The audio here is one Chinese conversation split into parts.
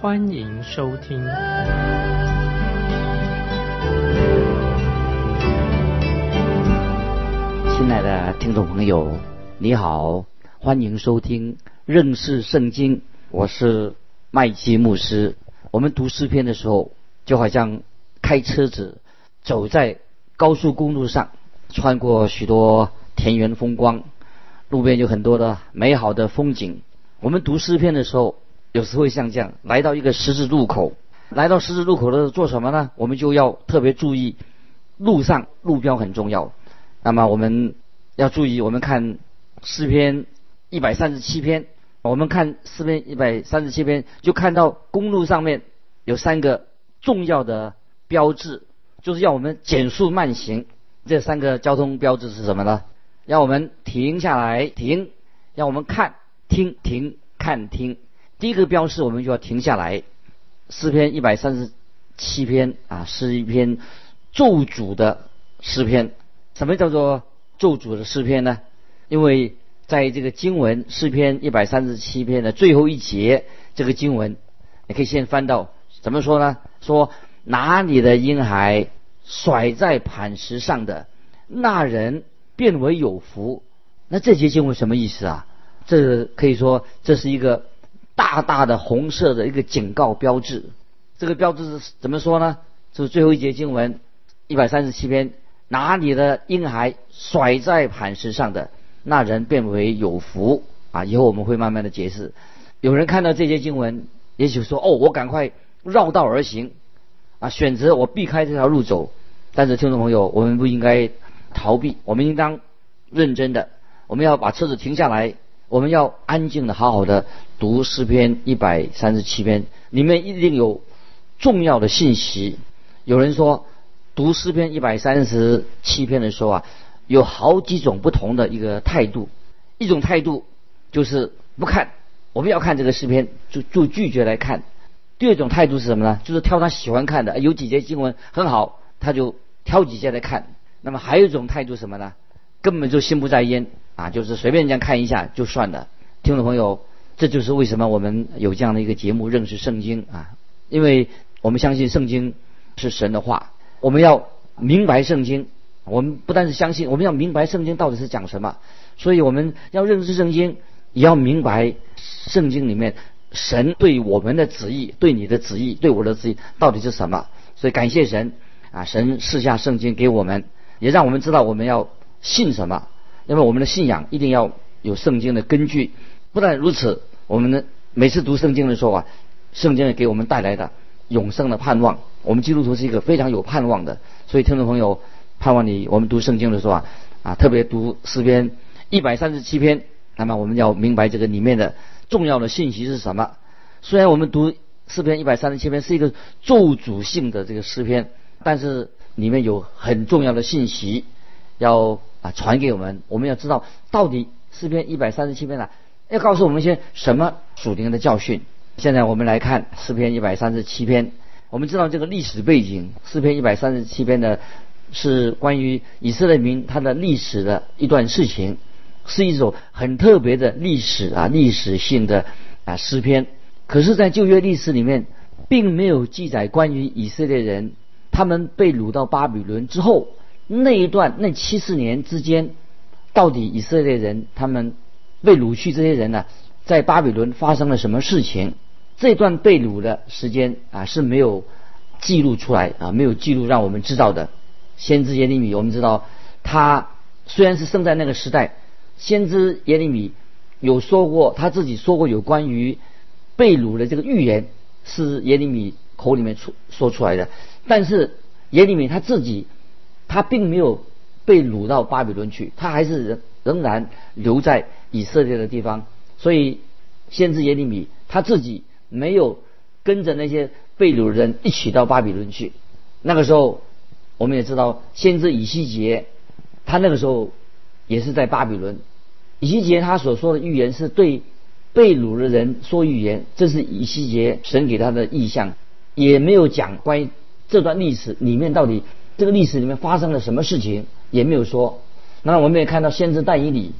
欢迎收听。亲爱的听众朋友，你好，欢迎收听认识圣经。我是麦基牧师。我们读诗篇的时候，就好像开车子走在高速公路上，穿过许多田园风光，路边有很多的美好的风景。我们读诗篇的时候，有时会像这样，来到一个十字路口，来到十字路口的时候做什么呢？我们就要特别注意路上路标很重要。那么我们要注意，我们看诗篇一百三十七篇，我们看诗篇一百三十七篇，就看到公路上面有三个重要的标志，就是要我们减速慢行。这三个交通标志是什么呢？要我们停下来停，要我们看听停看听。第一个标示，我们就要停下来。诗篇一百三十七篇啊，是一篇咒诅的诗篇。什么叫做咒诅的诗篇呢？因为在这个经文诗篇一百三十七篇的最后一节，这个经文，你可以先翻到怎么说呢？说哪里的婴孩甩在磐石上的那人变为有福。那这节经文什么意思啊？这可以说这是一个大大的红色的一个警告标志。这个标志是怎么说呢？就是最后一节经文一百三十七篇。拿你的婴孩甩在磐石上的那人变为有福啊！以后我们会慢慢的解释。有人看到这些经文，也许说：“哦，我赶快绕道而行啊，选择我避开这条路走。”但是听众朋友，我们不应该逃避，我们应当认真的，我们要把车子停下来，我们要安静的、好好的读诗篇一百三十七篇，里面一定有重要的信息。有人说。读诗篇一百三十七篇的时候啊，有好几种不同的一个态度。一种态度就是不看，我们要看这个诗篇就就拒绝来看。第二种态度是什么呢？就是挑他喜欢看的，有几节经文很好，他就挑几节来看。那么还有一种态度什么呢？根本就心不在焉啊，就是随便这样看一下就算了。听众朋友，这就是为什么我们有这样的一个节目认识圣经啊，因为我们相信圣经是神的话。我们要明白圣经，我们不但是相信，我们要明白圣经到底是讲什么。所以我们要认识圣经，也要明白圣经里面神对我们的旨意、对你的旨意、对我的旨意到底是什么。所以感谢神啊，神赐下圣经给我们，也让我们知道我们要信什么。因为我们的信仰一定要有圣经的根据。不但如此，我们的每次读圣经的时候啊，圣经也给我们带来的。永生的盼望，我们基督徒是一个非常有盼望的，所以听众朋友，盼望你我们读圣经的时候啊，啊特别读诗篇一百三十七篇，那么我们要明白这个里面的重要的信息是什么。虽然我们读诗篇一百三十七篇是一个咒诅性的这个诗篇，但是里面有很重要的信息要啊传给我们，我们要知道到底诗篇一百三十七篇呢，要告诉我们一些什么属灵的教训。现在我们来看诗篇一百三十七篇。我们知道这个历史背景，诗篇一百三十七篇的是关于以色列民他的历史的一段事情，是一首很特别的历史啊，历史性的啊诗篇。可是，在旧约历史里面，并没有记载关于以色列人他们被掳到巴比伦之后那一段那七十年之间，到底以色列人他们被掳去这些人呢，在巴比伦发生了什么事情？这段被掳的时间啊是没有记录出来啊，没有记录让我们知道的。先知耶利米，我们知道他虽然是生在那个时代，先知耶利米有说过他自己说过有关于被掳的这个预言是耶利米口里面出说出来的，但是耶利米他自己他并没有被掳到巴比伦去，他还是仍仍然留在以色列的地方。所以先知耶利米他自己。没有跟着那些被掳人一起到巴比伦去。那个时候，我们也知道先知以西结，他那个时候也是在巴比伦。以西结他所说的预言是对被掳的人说预言，这是以西结神给他的意象，也没有讲关于这段历史里面到底这个历史里面发生了什么事情，也没有说。那我们也看到先知但以理，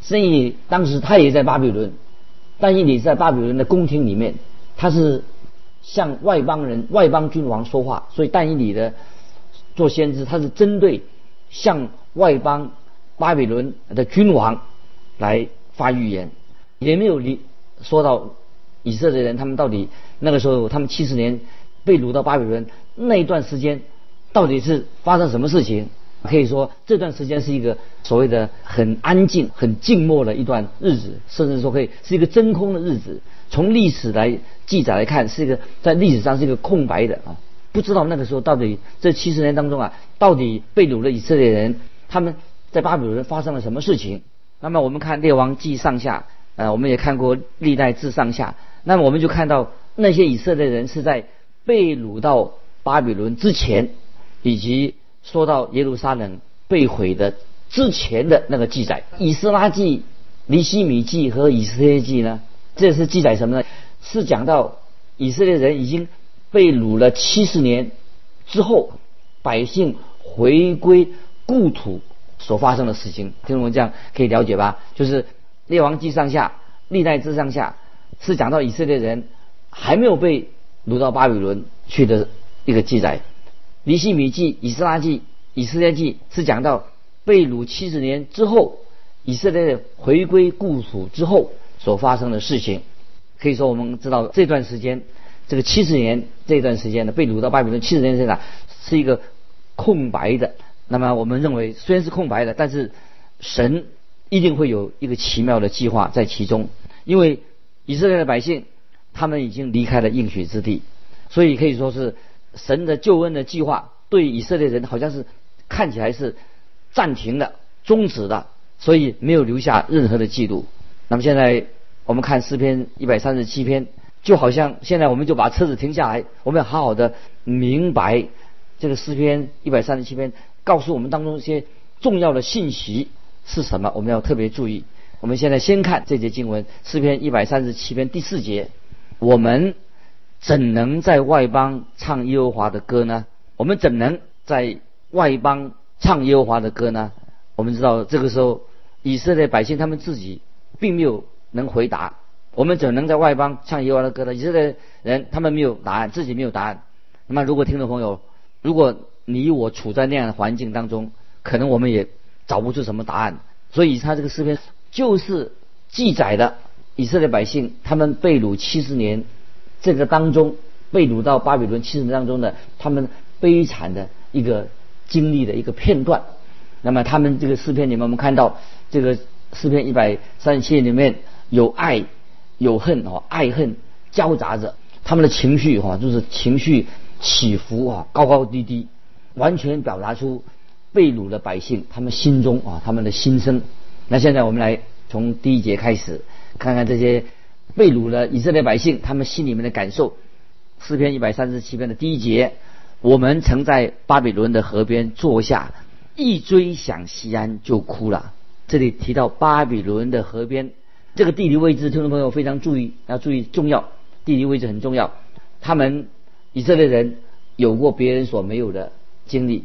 所以当时他也在巴比伦，但以理在巴比伦的宫廷里面，他是向外邦人、外邦君王说话，所以但以理的做先知，他是针对向外邦巴比伦的君王。来发预言，也没有离说到以色列人他们到底那个时候他们七十年被掳到巴比伦那一段时间到底是发生什么事情？可以说这段时间是一个所谓的很安静、很静默的一段日子，甚至说可以是一个真空的日子。从历史来记载来看，是一个在历史上是一个空白的啊，不知道那个时候到底这七十年当中啊，到底被掳的以色列人他们在巴比伦发生了什么事情？那么我们看《列王记上下》，呃，我们也看过《历代志上下》。那么我们就看到那些以色列人是在被掳到巴比伦之前，以及说到耶路撒冷被毁的之前的那个记载，《以斯拉记》《尼希米记》和《以色列记》呢，这是记载什么呢？是讲到以色列人已经被掳了七十年之后，百姓回归故土。所发生的事情，听我们这样可以了解吧？就是《列王记上下》《历代志上下》是讲到以色列人还没有被掳到巴比伦去的一个记载，《尼希米记》《以斯拉记》《以色列记》是讲到被掳七十年之后，以色列回归故土之后所发生的事情。可以说，我们知道这段时间，这个七十年这段时间呢，被掳到巴比伦七十年这个是一个空白的。那么我们认为，虽然是空白的，但是神一定会有一个奇妙的计划在其中。因为以色列的百姓他们已经离开了应许之地，所以可以说是神的救恩的计划对以色列人好像是看起来是暂停的、终止的，所以没有留下任何的记录。那么现在我们看诗篇一百三十七篇，就好像现在我们就把车子停下来，我们要好好的明白这个诗篇一百三十七篇。告诉我们当中一些重要的信息是什么？我们要特别注意。我们现在先看这节经文，诗篇一百三十七篇第四节：我们怎能在外邦唱耶和华的歌呢？我们怎能在外邦唱耶和华的歌呢？我们知道这个时候以色列百姓他们自己并没有能回答。我们怎能在外邦唱耶和华的歌呢？以色列人他们没有答案，自己没有答案。那么如果听众朋友，如果你我处在那样的环境当中，可能我们也找不出什么答案。所以他这个诗篇就是记载的以色列百姓他们被掳七十年这个当中被掳到巴比伦七十年当中的他们悲惨的一个经历的一个片段。那么他们这个诗篇里面，我们看到这个诗篇一百三十七里面有爱有恨哦，爱恨交杂着，他们的情绪哈就是情绪起伏啊，高高低低。完全表达出被掳的百姓他们心中啊他们的心声。那现在我们来从第一节开始，看看这些被掳了以色列百姓他们心里面的感受。诗篇一百三十七篇的第一节：我们曾在巴比伦的河边坐下，一追想西安就哭了。这里提到巴比伦的河边，这个地理位置，听众朋友非常注意，要注意重要，地理位置很重要。他们以色列人有过别人所没有的。经历，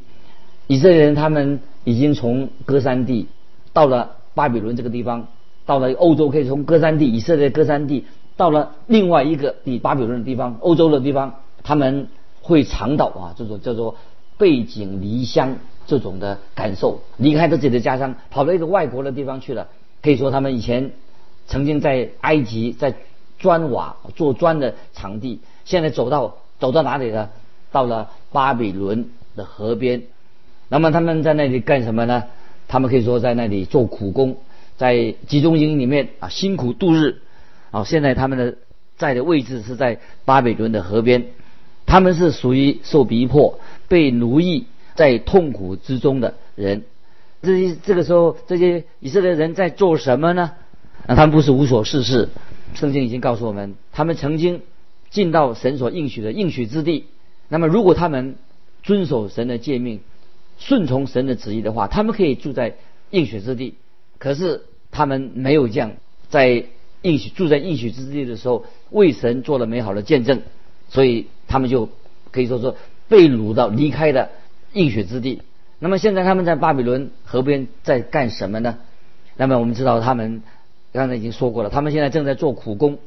以色列人他们已经从歌山地到了巴比伦这个地方，到了欧洲，可以从歌山地以色列歌山地到了另外一个比巴比伦的地方，欧洲的地方，他们会尝到啊这种叫做背井离乡这种的感受，离开自己的家乡，跑到一个外国的地方去了。可以说他们以前曾经在埃及在砖瓦做砖的场地，现在走到走到哪里了？到了巴比伦。的河边，那么他们在那里干什么呢？他们可以说在那里做苦工，在集中营里面啊辛苦度日。啊，现在他们的在的位置是在巴比伦的河边，他们是属于受逼迫、被奴役、在痛苦之中的人。这些这个时候，这些以色列人在做什么呢？那他们不是无所事事。圣经已经告诉我们，他们曾经进到神所应许的应许之地。那么，如果他们遵守神的诫命，顺从神的旨意的话，他们可以住在应许之地。可是他们没有这样，在应许住在应许之地的时候，为神做了美好的见证，所以他们就可以说说被掳到离开的应许之地。那么现在他们在巴比伦河边在干什么呢？那么我们知道他们刚才已经说过了，他们现在正在做苦工。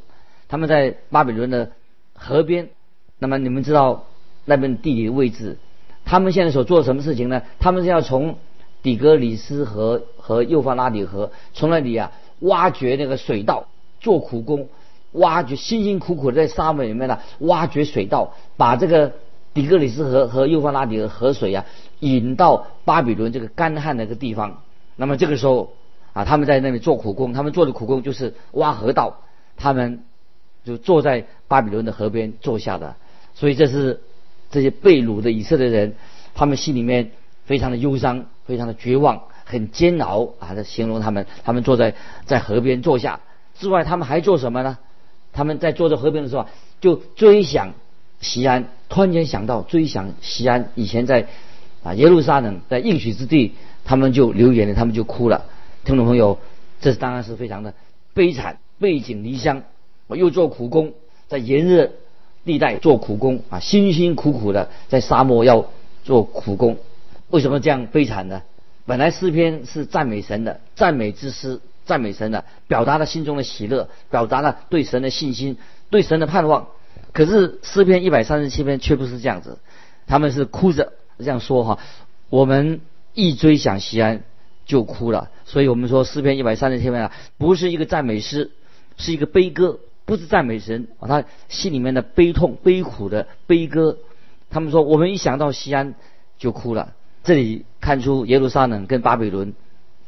他们在巴比伦的河边。那么你们知道那边地理位置？他们现在所做什么事情呢？他们是要从底格里斯河和幼发拉底河从那里啊挖掘那个水道，做苦工，挖掘辛辛苦苦在沙漠里面呢挖掘水道，把这个底格里斯河和幼发拉底河河水啊。引到巴比伦这个干旱的一个地方，那么这个时候啊，他们在那里做苦工，他们做的苦工就是挖河道，他们就坐在巴比伦的河边坐下的，所以这是这些被掳的以色列人，他们心里面非常的忧伤，非常的绝望，很煎熬啊，在形容他们，他们坐在在河边坐下之外，他们还做什么呢？他们在坐在河边的时候，就追想西安，突然间想到追想西安以前在。啊，耶路撒冷在应许之地，他们就流眼泪，他们就哭了。听众朋友，这当然是非常的悲惨，背井离乡，我又做苦工，在炎热地带做苦工啊，辛辛苦苦的在沙漠要做苦工。为什么这样悲惨呢？本来诗篇是赞美神的，赞美之诗，赞美神的，表达了心中的喜乐，表达了对神的信心，对神的盼望。可是诗篇一百三十七篇却不是这样子，他们是哭着。这样说哈，我们一追想西安就哭了，所以我们说诗篇一百三十七篇啊，不是一个赞美诗，是一个悲歌，不是赞美神啊，他心里面的悲痛、悲苦的悲歌。他们说，我们一想到西安就哭了。这里看出耶路撒冷跟巴比伦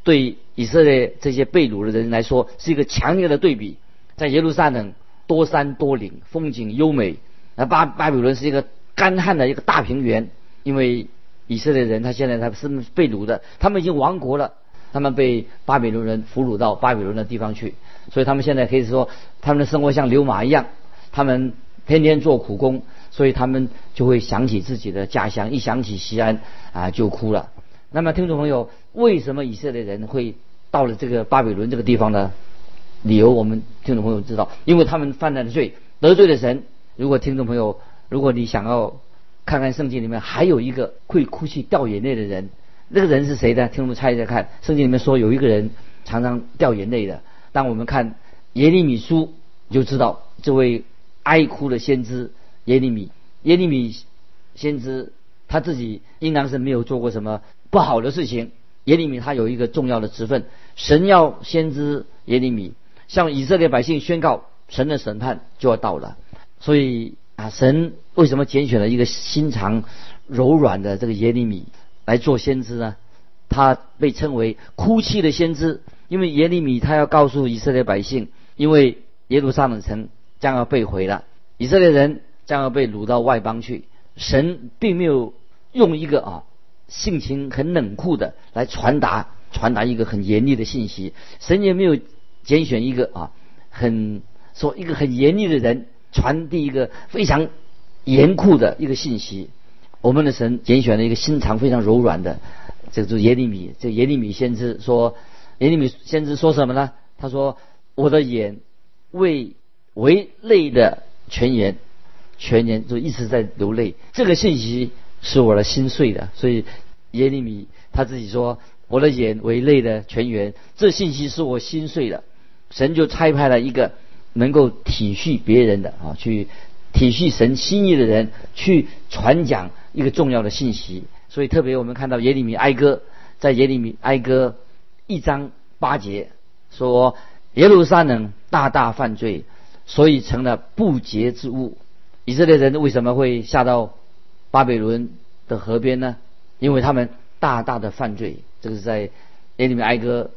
对以色列这些被掳的人来说是一个强烈的对比。在耶路撒冷多山多岭，风景优美；而巴巴比伦是一个干旱的一个大平原。因为以色列人他现在他是被掳的，他们已经亡国了，他们被巴比伦人俘虏到巴比伦的地方去，所以他们现在可以说他们的生活像流马一样，他们天天做苦工，所以他们就会想起自己的家乡，一想起西安啊就哭了。那么听众朋友，为什么以色列人会到了这个巴比伦这个地方呢？理由我们听众朋友知道，因为他们犯了罪，得罪了神。如果听众朋友，如果你想要。看看圣经里面还有一个会哭泣掉眼泪的人，那个人是谁呢？听我们猜一猜看。圣经里面说有一个人常常掉眼泪的。当我们看耶利米书，就知道这位哀哭的先知耶利米。耶利米先知他自己应当是没有做过什么不好的事情。耶利米他有一个重要的职分，神要先知耶利米向以色列百姓宣告神的审判就要到了，所以。啊，神为什么拣选了一个心肠柔软的这个耶利米来做先知呢？他被称为哭泣的先知，因为耶利米他要告诉以色列百姓，因为耶路撒冷城将要被毁了，以色列人将要被掳到外邦去。神并没有用一个啊性情很冷酷的来传达传达一个很严厉的信息，神也没有拣选一个啊很说一个很严厉的人。传递一个非常严酷的一个信息。我们的神拣选了一个心肠非常柔软的，这个就是耶利米。这耶利米先知说，耶利米先知说什么呢？他说：“我的眼为为泪的泉源，全员就一直在流泪。这个信息是我的心碎的。所以耶利米他自己说：我的眼为泪的泉源，这信息是我心碎的。神就差派了一个。”能够体恤别人的啊，去体恤神心意的人，去传讲一个重要的信息。所以特别我们看到耶利米哀歌，在耶利米哀歌一章八节说：耶路撒冷大大犯罪，所以成了不洁之物。以色列人为什么会下到巴比伦的河边呢？因为他们大大的犯罪。这个是在耶利米哀歌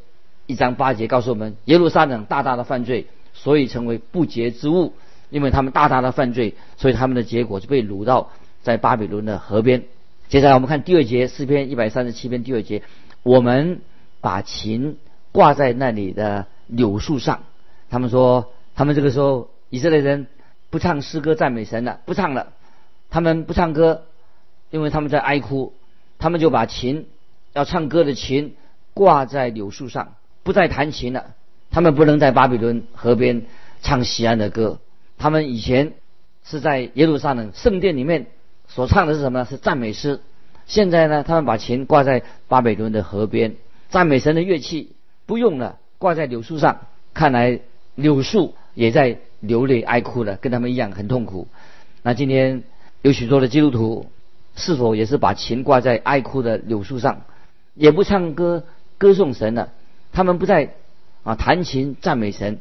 一章八节告诉我们：耶路撒冷大大的犯罪。所以成为不洁之物，因为他们大大的犯罪，所以他们的结果就被掳到在巴比伦的河边。接下来我们看第二节诗篇一百三十七篇第二节，我们把琴挂在那里的柳树上。他们说，他们这个时候以色列人不唱诗歌赞美神了，不唱了。他们不唱歌，因为他们在哀哭。他们就把琴要唱歌的琴挂在柳树上，不再弹琴了。他们不能在巴比伦河边唱西安的歌。他们以前是在耶路撒冷圣殿里面所唱的是什么呢？是赞美诗。现在呢，他们把琴挂在巴比伦的河边，赞美神的乐器不用了，挂在柳树上。看来柳树也在流泪哀哭了，跟他们一样很痛苦。那今天有许多的基督徒，是否也是把琴挂在哀哭的柳树上，也不唱歌歌颂神了？他们不再啊弹琴赞美神，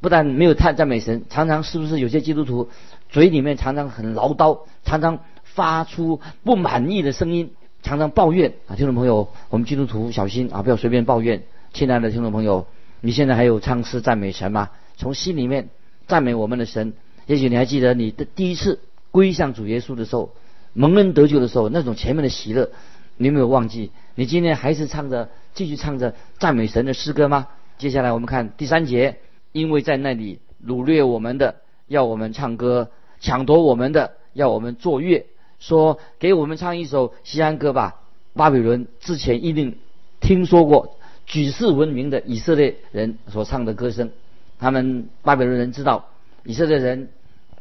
不但没有弹赞美神，常常是不是有些基督徒嘴里面常常很唠叨，常常发出不满意的声音，常常抱怨啊？听众朋友，我们基督徒小心啊，不要随便抱怨。亲爱的听众朋友。你现在还有唱诗赞美神吗？从心里面赞美我们的神。也许你还记得你的第一次归向主耶稣的时候，蒙恩得救的时候，那种前面的喜乐，你有没有忘记？你今天还是唱着，继续唱着赞美神的诗歌吗？接下来我们看第三节，因为在那里掳掠我们的，要我们唱歌；抢夺我们的，要我们作乐。说给我们唱一首西安歌吧。巴比伦之前一定听说过。举世闻名的以色列人所唱的歌声，他们巴比伦人知道以色列人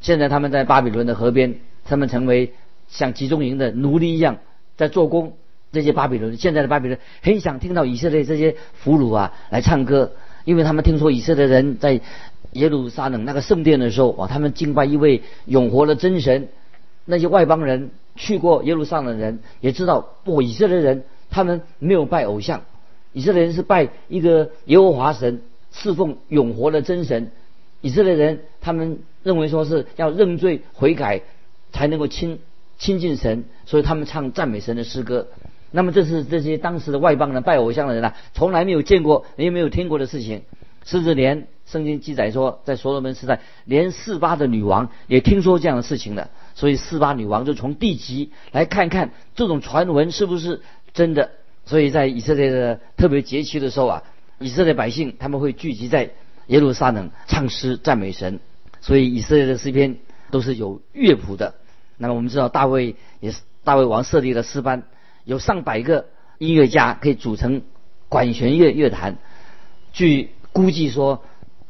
现在他们在巴比伦的河边，他们成为像集中营的奴隶一样在做工。这些巴比伦现在的巴比伦很想听到以色列这些俘虏啊来唱歌，因为他们听说以色列人在耶路撒冷那个圣殿的时候啊，他们敬拜一位永活的真神。那些外邦人去过耶路撒冷的人也知道，不，以色列人他们没有拜偶像。以色列人是拜一个耶和华神，侍奉永活的真神。以色列人他们认为说是要认罪悔改才能够亲亲近神，所以他们唱赞美神的诗歌。那么这是这些当时的外邦人拜偶像的人啊，从来没有见过也没有听过的事情。甚至连圣经记载说，在所罗门时代，连四巴的女王也听说这样的事情的。所以四巴女王就从地级来看看这种传闻是不是真的。所以在以色列的特别节期的时候啊，以色列百姓他们会聚集在耶路撒冷唱诗赞美神。所以以色列的诗篇都是有乐谱的。那么我们知道大卫也是大卫王设立的诗班，有上百个音乐家可以组成管弦乐乐坛。据估计说，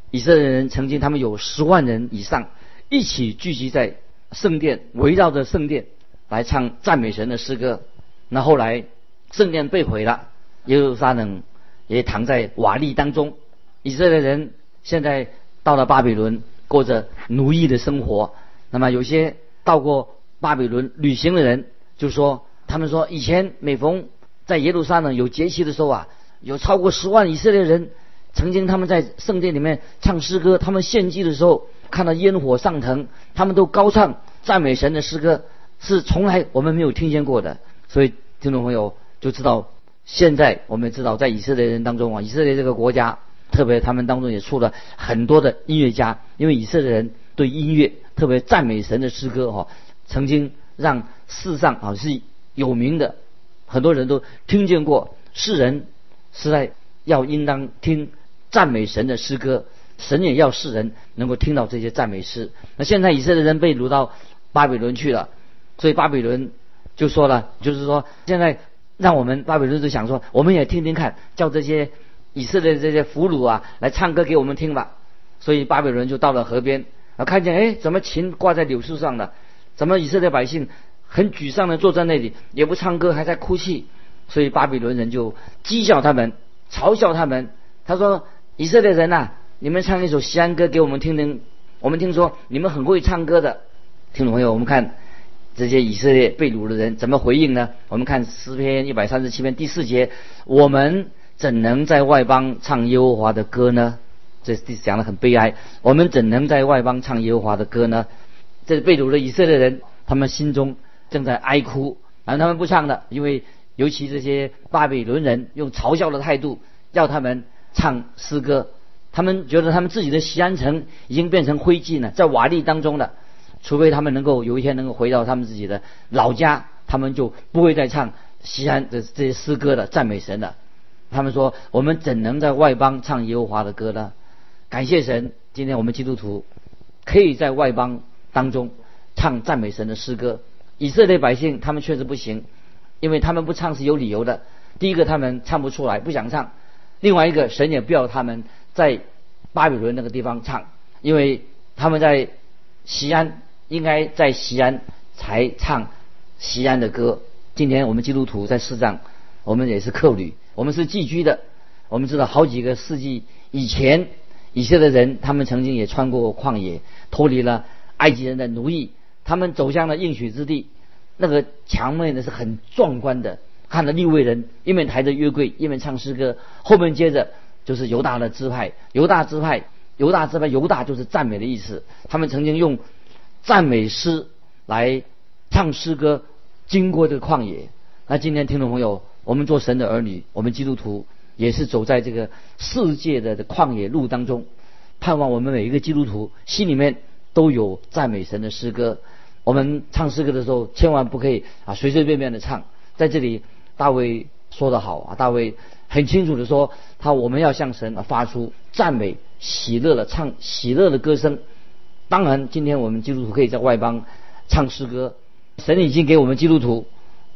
以色列人曾经他们有十万人以上一起聚集在圣殿，围绕着圣殿来唱赞美神的诗歌。那后来。圣殿被毁了，耶路撒冷也躺在瓦砾当中。以色列人现在到了巴比伦，过着奴役的生活。那么有些到过巴比伦旅行的人就说，他们说以前每逢在耶路撒冷有节期的时候啊，有超过十万以色列人曾经他们在圣殿里面唱诗歌，他们献祭的时候看到烟火上腾，他们都高唱赞美神的诗歌，是从来我们没有听见过的。所以听众朋友。就知道，现在我们知道，在以色列人当中啊，以色列这个国家，特别他们当中也出了很多的音乐家，因为以色列人对音乐，特别赞美神的诗歌哈，曾经让世上啊是有名的，很多人都听见过。世人是在要应当听赞美神的诗歌，神也要世人能够听到这些赞美诗。那现在以色列人被掳到巴比伦去了，所以巴比伦就说了，就是说现在。让我们巴比伦就想说，我们也听听看，叫这些以色列这些俘虏啊来唱歌给我们听吧。所以巴比伦就到了河边，啊，看见哎，怎么琴挂在柳树上了？怎么以色列百姓很沮丧的坐在那里，也不唱歌，还在哭泣？所以巴比伦人就讥笑他们，嘲笑他们。他说：“以色列人呐，你们唱一首西安歌给我们听听。我们听说你们很会唱歌的，听众朋友，我们看。”这些以色列被掳的人怎么回应呢？我们看诗篇一百三十七篇第四节：我们怎能在外邦唱耶和华的歌呢？这讲的很悲哀。我们怎能在外邦唱耶和华的歌呢？这是被掳的以色列人，他们心中正在哀哭，而他们不唱的，因为尤其这些巴比伦人用嘲笑的态度要他们唱诗歌，他们觉得他们自己的西安城已经变成灰烬了，在瓦砾当中了。除非他们能够有一天能够回到他们自己的老家，他们就不会再唱西安的这些诗歌的赞美神了。他们说：“我们怎能在外邦唱耶和华的歌呢？”感谢神，今天我们基督徒可以在外邦当中唱赞美神的诗歌。以色列百姓他们确实不行，因为他们不唱是有理由的。第一个，他们唱不出来，不想唱；另外一个，神也不要他们在巴比伦那个地方唱，因为他们在西安，应该在西安才唱西安的歌。今天我们基督徒在世上，我们也是客旅，我们是寄居的。我们知道好几个世纪以前，以色列人他们曾经也穿过旷野，脱离了埃及人的奴役，他们走向了应许之地。那个墙面呢是很壮观的。看到利未人一面抬着约柜，一面唱诗歌。后面接着就是犹大的支派，犹大支派，犹大支派，犹大就是赞美的意思。他们曾经用赞美诗来唱诗歌，经过这个旷野。那今天听众朋友，我们做神的儿女，我们基督徒也是走在这个世界的旷野路当中，盼望我们每一个基督徒心里面都有赞美神的诗歌。我们唱诗歌的时候，千万不可以啊随随便便的唱，在这里。大卫说得好啊！大卫很清楚的说，他我们要向神发出赞美、喜乐的唱喜乐的歌声。当然，今天我们基督徒可以在外邦唱诗歌。神已经给我们基督徒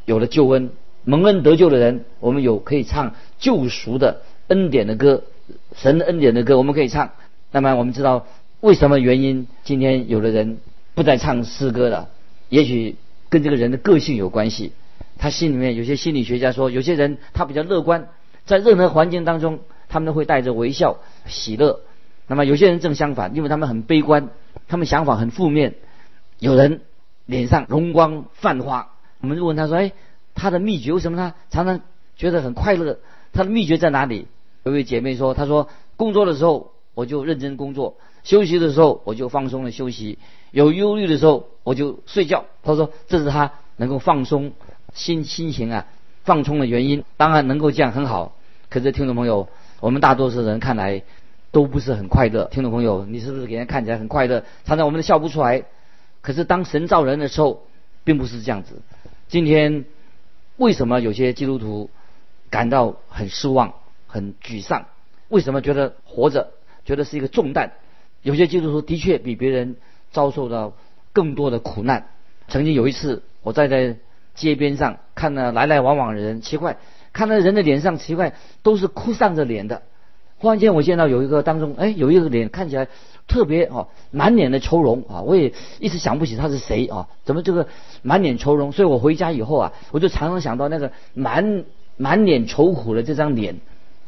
有了救恩，蒙恩得救的人，我们有可以唱救赎的恩典的歌，神的恩典的歌，我们可以唱。那么我们知道为什么原因？今天有的人不再唱诗歌了，也许跟这个人的个性有关系。他心里面有些心理学家说，有些人他比较乐观，在任何环境当中，他们都会带着微笑、喜乐。那么有些人正相反，因为他们很悲观，他们想法很负面。有人脸上容光焕发，我们就问他说：“哎，他的秘诀为什么他常常觉得很快乐？他的秘诀在哪里？”有位姐妹说：“她说工作的时候我就认真工作，休息的时候我就放松的休息，有忧虑的时候我就睡觉。”她说这是她能够放松。心心情啊，放松的原因，当然能够这样很好。可是听众朋友，我们大多数人看来都不是很快乐。听众朋友，你是不是给人看起来很快乐？常常我们都笑不出来。可是当神造人的时候，并不是这样子。今天为什么有些基督徒感到很失望、很沮丧？为什么觉得活着觉得是一个重担？有些基督徒的确比别人遭受到更多的苦难。曾经有一次，我在在。街边上看到来来往往的人，奇怪，看到人的脸上奇怪，都是哭丧着脸的。忽然间，我见到有一个当中，哎，有一个脸看起来特别哦，满脸的愁容啊！我也一直想不起他是谁啊？怎么这个满脸愁容？所以我回家以后啊，我就常常想到那个满满脸愁苦的这张脸。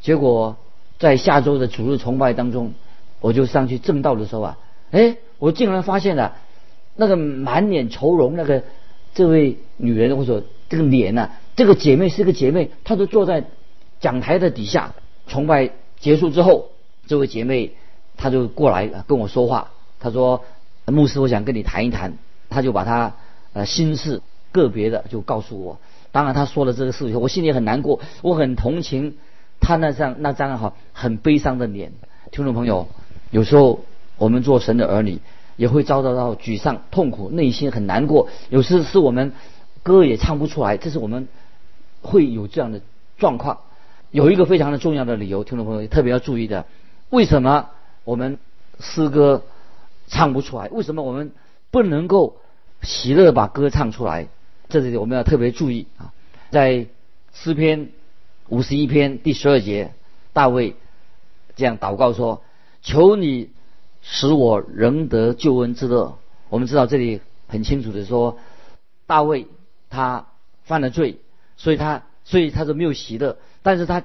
结果在下周的主日崇拜当中，我就上去正道的时候啊，哎，我竟然发现了那个满脸愁容那个。这位女人或者这个脸呢？这个姐妹是个姐妹，她就坐在讲台的底下。崇拜结束之后，这位姐妹她就过来跟我说话。她说：“牧师，我想跟你谈一谈。”她就把她呃心事个别的就告诉我。当然，她说了这个事以后，我心里很难过，我很同情她那张那张哈很悲伤的脸。听众朋友，有时候我们做神的儿女。也会遭到到沮丧、痛苦，内心很难过。有时是我们歌也唱不出来，这是我们会有这样的状况。有一个非常的重要的理由，听众朋友特别要注意的：为什么我们诗歌唱不出来？为什么我们不能够喜乐把歌唱出来？这里我们要特别注意啊！在诗篇五十一篇第十二节，大卫这样祷告说：“求你。”使我仍得救恩之乐。我们知道这里很清楚的说，大卫他犯了罪，所以他所以他是没有喜乐。但是他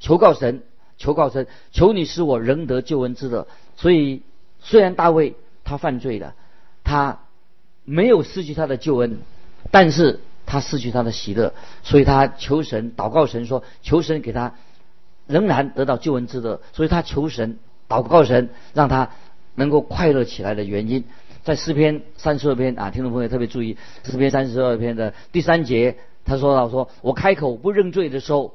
求告神，求告神，求你使我仍得救恩之乐。所以虽然大卫他犯罪了，他没有失去他的救恩，但是他失去他的喜乐，所以他求神祷告神说，求神给他仍然得到救恩之乐。所以他求神祷告神，让他。能够快乐起来的原因，在诗篇三十二篇啊，听众朋友特别注意，诗篇三十二篇的第三节，他说到说：“我开口不认罪的时候，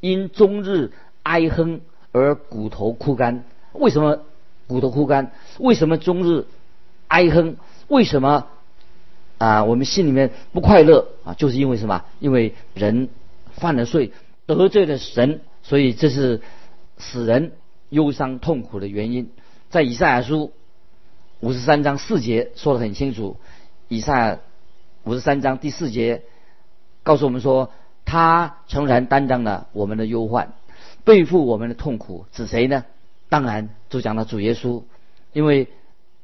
因终日哀哼而骨头枯干。为什么骨头枯干？为什么终日哀哼？为什么啊？我们心里面不快乐啊？就是因为什么？因为人犯了罪，得罪了神，所以这是使人忧伤痛苦的原因。”在以赛亚书五十三章四节说得很清楚，以赛五十三章第四节告诉我们说，他诚然担当了我们的忧患，背负我们的痛苦，指谁呢？当然就讲到主耶稣，因为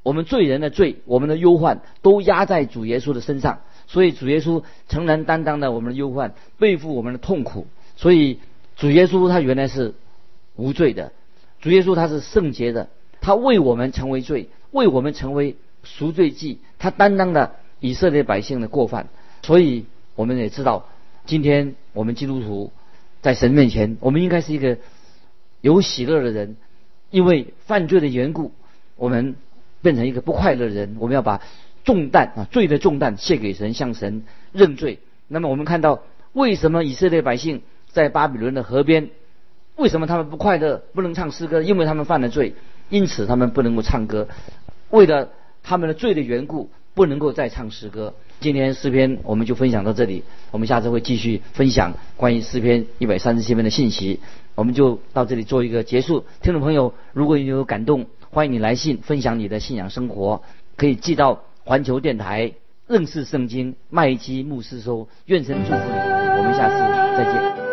我们罪人的罪，我们的忧患都压在主耶稣的身上，所以主耶稣诚然担当了我们的忧患，背负我们的痛苦，所以主耶稣他原来是无罪的，主耶稣他是圣洁的，他为我们成为罪，为我们成为赎罪祭，他担当了以色列百姓的过犯，所以我们也知道，今天我们基督徒在神面前，我们应该是一个有喜乐的人，因为犯罪的缘故，我们变成一个不快乐的人，我们要把重担啊罪的重担卸给神，向神认罪。那么我们看到，为什么以色列百姓在巴比伦的河边，为什么他们不快乐，不能唱诗歌？因为他们犯了罪，因此他们不能够唱歌。为了他们的罪的缘故，不能够再唱诗歌。今天诗篇我们就分享到这里，我们下次会继续分享关于诗篇一百三十七篇的信息。我们就到这里做一个结束。听众朋友，如果你有感动，欢迎你来信分享你的信仰生活，可以寄到环球电台认识圣经麦基牧师收。愿神祝福你，我们下次再见。